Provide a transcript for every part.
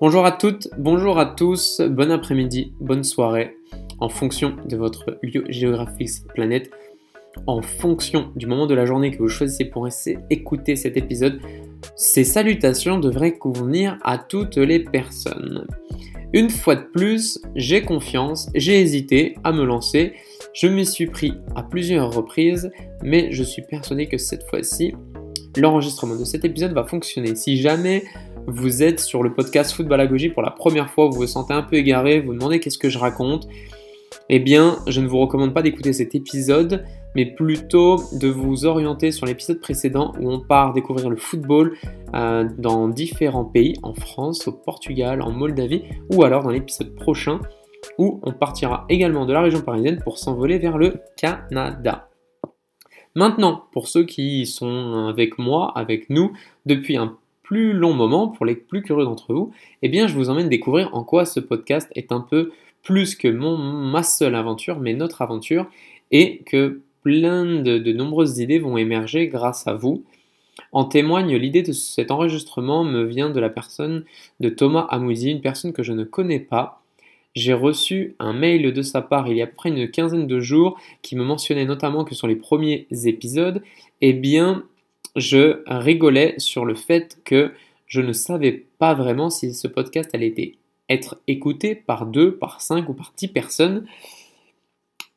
Bonjour à toutes, bonjour à tous, bon après-midi, bonne soirée, en fonction de votre lieu géographique planète, en fonction du moment de la journée que vous choisissez pour écouter cet épisode, ces salutations devraient convenir à toutes les personnes. Une fois de plus, j'ai confiance, j'ai hésité à me lancer, je m'y suis pris à plusieurs reprises, mais je suis persuadé que cette fois-ci, l'enregistrement de cet épisode va fonctionner. Si jamais vous êtes sur le podcast Football à pour la première fois, vous vous sentez un peu égaré, vous, vous demandez qu'est-ce que je raconte, eh bien, je ne vous recommande pas d'écouter cet épisode, mais plutôt de vous orienter sur l'épisode précédent où on part découvrir le football euh, dans différents pays, en France, au Portugal, en Moldavie, ou alors dans l'épisode prochain où on partira également de la région parisienne pour s'envoler vers le Canada. Maintenant, pour ceux qui sont avec moi, avec nous, depuis un plus long moment, pour les plus curieux d'entre vous, eh bien, je vous emmène découvrir en quoi ce podcast est un peu plus que mon, ma seule aventure, mais notre aventure, et que plein de, nombreuses idées vont émerger grâce à vous. En témoigne, l'idée de cet enregistrement me vient de la personne de Thomas Amouzi, une personne que je ne connais pas. J'ai reçu un mail de sa part il y a près une quinzaine de jours qui me mentionnait notamment que sur les premiers épisodes, eh bien, je rigolais sur le fait que je ne savais pas vraiment si ce podcast allait être écouté par deux, par cinq ou par dix personnes.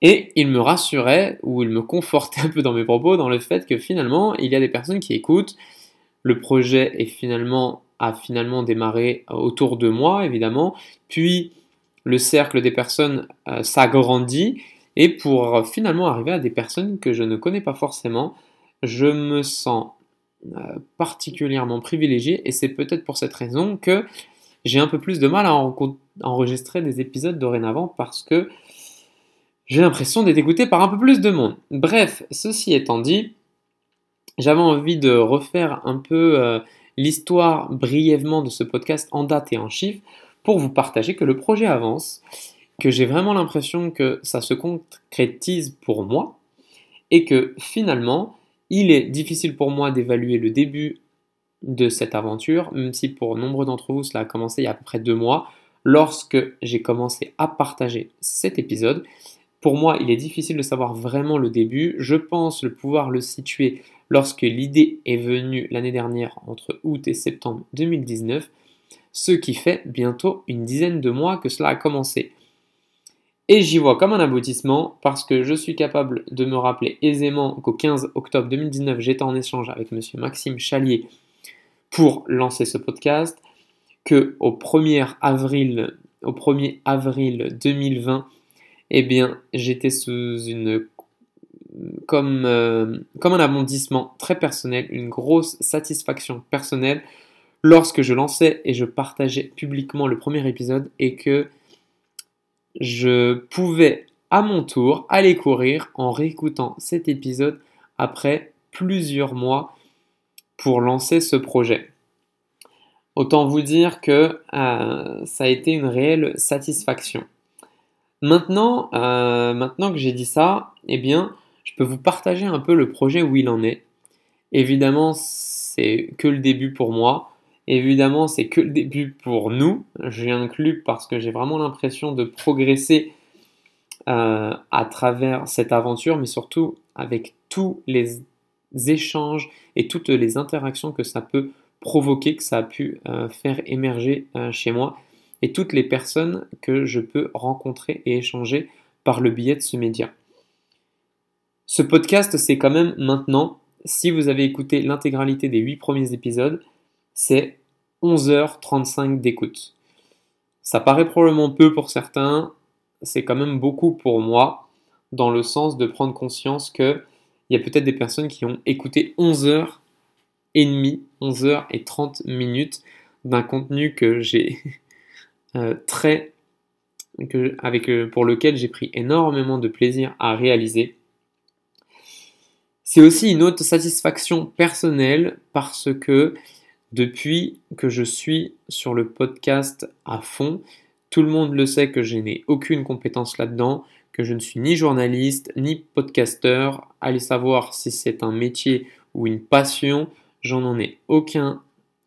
Et il me rassurait, ou il me confortait un peu dans mes propos, dans le fait que finalement, il y a des personnes qui écoutent. Le projet est finalement, a finalement démarré autour de moi, évidemment. Puis, le cercle des personnes euh, s'agrandit. Et pour finalement arriver à des personnes que je ne connais pas forcément, je me sens euh, particulièrement privilégié. Et c'est peut-être pour cette raison que j'ai un peu plus de mal à enregistrer des épisodes dorénavant parce que j'ai l'impression d'être écouté par un peu plus de monde. Bref, ceci étant dit, j'avais envie de refaire un peu euh, l'histoire brièvement de ce podcast en date et en chiffres pour vous partager que le projet avance, que j'ai vraiment l'impression que ça se concrétise pour moi et que finalement, il est difficile pour moi d'évaluer le début de cette aventure, même si pour nombre d'entre vous cela a commencé il y a à peu près deux mois, lorsque j'ai commencé à partager cet épisode. Pour moi, il est difficile de savoir vraiment le début. Je pense pouvoir le situer lorsque l'idée est venue l'année dernière entre août et septembre 2019, ce qui fait bientôt une dizaine de mois que cela a commencé. Et j'y vois comme un aboutissement parce que je suis capable de me rappeler aisément qu'au 15 octobre 2019, j'étais en échange avec M. Maxime Chalier pour lancer ce podcast, que au 1er avril, au 1er avril 2020, eh bien, j'étais sous une comme, euh, comme un abondissement très personnel, une grosse satisfaction personnelle lorsque je lançais et je partageais publiquement le premier épisode et que je pouvais à mon tour aller courir en réécoutant cet épisode après plusieurs mois pour lancer ce projet. Autant vous dire que euh, ça a été une réelle satisfaction. Maintenant, euh, maintenant que j'ai dit ça, eh bien, je peux vous partager un peu le projet où il en est. Évidemment, c'est que le début pour moi. Évidemment, c'est que le début pour nous. J'ai inclus parce que j'ai vraiment l'impression de progresser euh, à travers cette aventure, mais surtout avec tous les échanges et toutes les interactions que ça peut provoquer, que ça a pu euh, faire émerger chez moi et toutes les personnes que je peux rencontrer et échanger par le biais de ce média. Ce podcast, c'est quand même maintenant, si vous avez écouté l'intégralité des 8 premiers épisodes, c'est 11h35 d'écoute. Ça paraît probablement peu pour certains, c'est quand même beaucoup pour moi, dans le sens de prendre conscience qu'il y a peut-être des personnes qui ont écouté 11h et demie, 11h et 30 minutes d'un contenu que j'ai euh, très que, euh, pour lequel j'ai pris énormément de plaisir à réaliser. C'est aussi une autre satisfaction personnelle parce que depuis que je suis sur le podcast à fond, tout le monde le sait que je n'ai aucune compétence là-dedans, que je ne suis ni journaliste ni podcasteur. Allez savoir si c'est un métier ou une passion, j'en en ai aucun,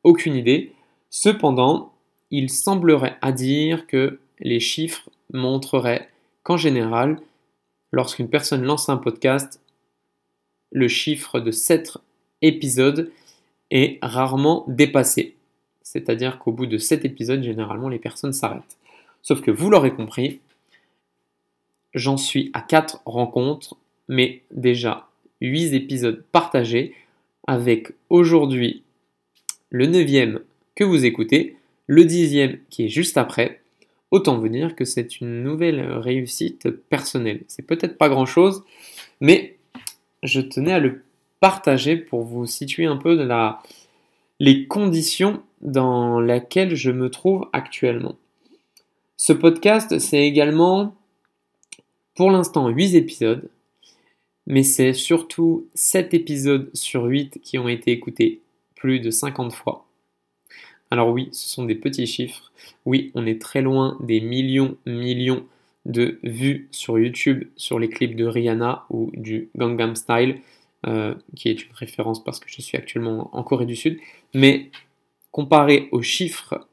aucune idée. Cependant, il semblerait à dire que les chiffres montreraient qu'en général, lorsqu'une personne lance un podcast, le chiffre de 7 épisodes rarement dépassé. C'est-à-dire qu'au bout de 7 épisodes, généralement, les personnes s'arrêtent. Sauf que vous l'aurez compris, j'en suis à 4 rencontres, mais déjà 8 épisodes partagés, avec aujourd'hui le 9e que vous écoutez, le 10e qui est juste après. Autant vous dire que c'est une nouvelle réussite personnelle. C'est peut-être pas grand-chose, mais je tenais à le partager pour vous situer un peu les conditions dans lesquelles je me trouve actuellement. Ce podcast, c'est également pour l'instant 8 épisodes, mais c'est surtout 7 épisodes sur 8 qui ont été écoutés plus de 50 fois. Alors oui, ce sont des petits chiffres. Oui, on est très loin des millions, millions de vues sur YouTube sur les clips de Rihanna ou du Gangnam Style, euh, qui est une référence parce que je suis actuellement en Corée du Sud. Mais comparé aux chiffres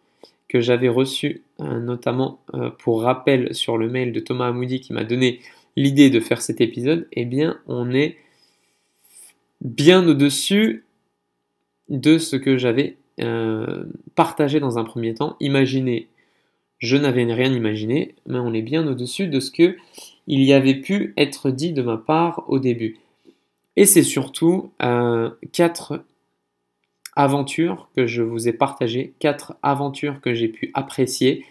que j'avais reçus, euh, notamment euh, pour rappel sur le mail de Thomas Amoudi qui m'a donné l'idée de faire cet épisode, eh bien on est bien au-dessus de ce que j'avais partagé dans un premier temps. Imaginez je n'avais rien imaginé, mais on est bien au-dessus de ce que il y avait pu être dit de ma part au début. Et c'est surtout euh, quatre aventures que je vous ai partagées, quatre aventures que j'ai pu apprécier,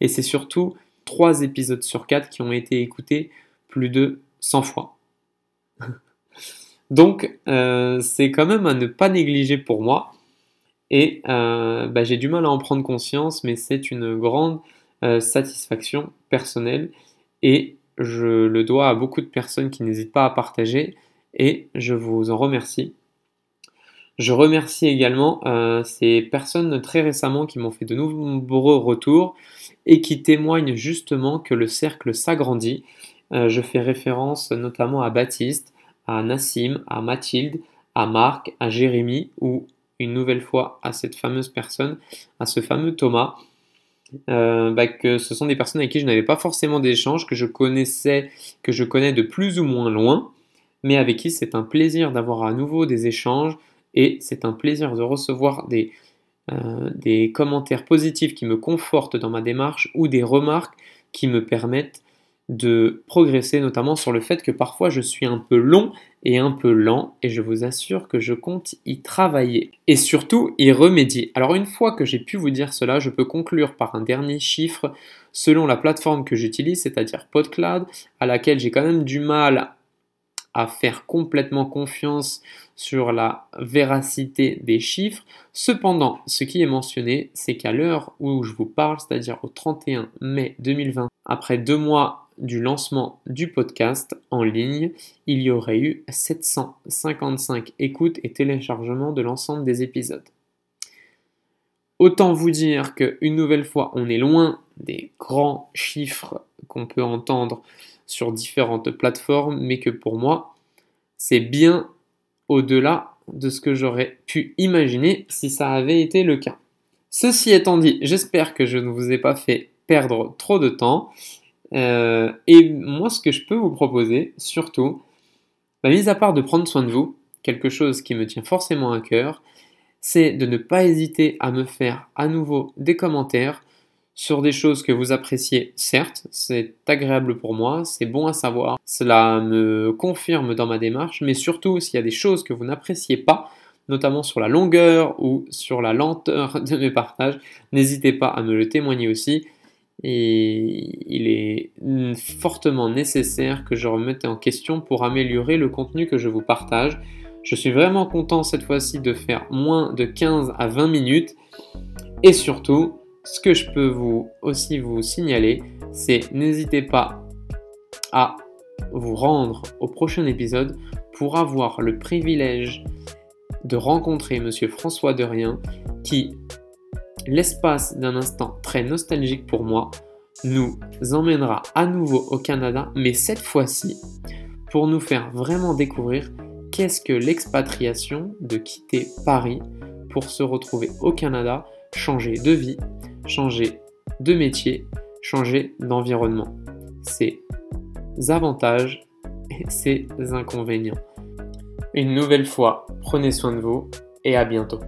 et c'est surtout trois épisodes sur quatre qui ont été écoutés plus de 100 fois. Donc euh, c'est quand même à ne pas négliger pour moi. Et euh, bah, j'ai du mal à en prendre conscience, mais c'est une grande euh, satisfaction personnelle et je le dois à beaucoup de personnes qui n'hésitent pas à partager et je vous en remercie. Je remercie également euh, ces personnes très récemment qui m'ont fait de nombreux retours et qui témoignent justement que le cercle s'agrandit. je fais référence notamment à Baptiste, à Nassim, à Mathilde, à Marc, à Jérémy ou une nouvelle fois à cette fameuse personne, à ce fameux Thomas, euh, bah, ce sont des personnes avec qui je n'avais pas forcément d'échange, que je connaissais, que je connais de plus ou moins loin, mais avec qui c'est un plaisir d'avoir à nouveau des échanges et c'est un plaisir de recevoir des, euh, des commentaires positifs qui me confortent dans ma démarche ou des remarques qui me permettent de progresser, notamment sur le fait que parfois je suis un peu long et un peu lent, et je vous assure que je compte y travailler, et surtout y remédier. Alors une fois que j'ai pu vous dire cela, je peux conclure par un dernier chiffre selon la plateforme que j'utilise, c'est-à-dire PodCloud, à laquelle j'ai quand même du mal à faire complètement confiance sur la véracité des chiffres. Cependant, ce qui est mentionné, c'est qu'à l'heure où je vous parle, c'est-à-dire au 31 mai 2020, après deux mois du lancement du podcast en ligne, il y aurait eu 755 écoutes et téléchargements de l'ensemble des épisodes. Autant vous dire qu'une nouvelle fois, on est loin des grands chiffres qu'on peut entendre sur différentes plateformes, mais que pour moi, c'est bien au-delà de ce que j'aurais pu imaginer si ça avait été le cas. Ceci étant dit, j'espère que je ne vous ai pas fait perdre trop de temps. Euh, et moi, ce que je peux vous proposer, surtout, bah, mis à part de prendre soin de vous, quelque chose qui me tient forcément à cœur, c'est de ne pas hésiter à me faire à nouveau des commentaires sur des choses que vous appréciez, certes, c'est agréable pour moi, c'est bon à savoir, cela me confirme dans ma démarche, mais surtout s'il y a des choses que vous n'appréciez pas, notamment sur la longueur ou sur la lenteur de mes partages, n'hésitez pas à me le témoigner aussi et il est fortement nécessaire que je remette en question pour améliorer le contenu que je vous partage. Je suis vraiment content cette fois-ci de faire moins de 15 à 20 minutes et surtout, ce que je peux vous aussi vous signaler, c'est n'hésitez pas à vous rendre au prochain épisode pour avoir le privilège de rencontrer monsieur François Derien qui l'espace d'un instant très nostalgique pour moi nous emmènera à nouveau au Canada, mais cette fois-ci pour nous faire vraiment découvrir qu'est-ce que l'expatriation de quitter Paris pour se retrouver au Canada, changer de vie, changer de métier, changer d'environnement. Ses avantages et ses inconvénients. Une nouvelle fois, prenez soin de vous et à bientôt.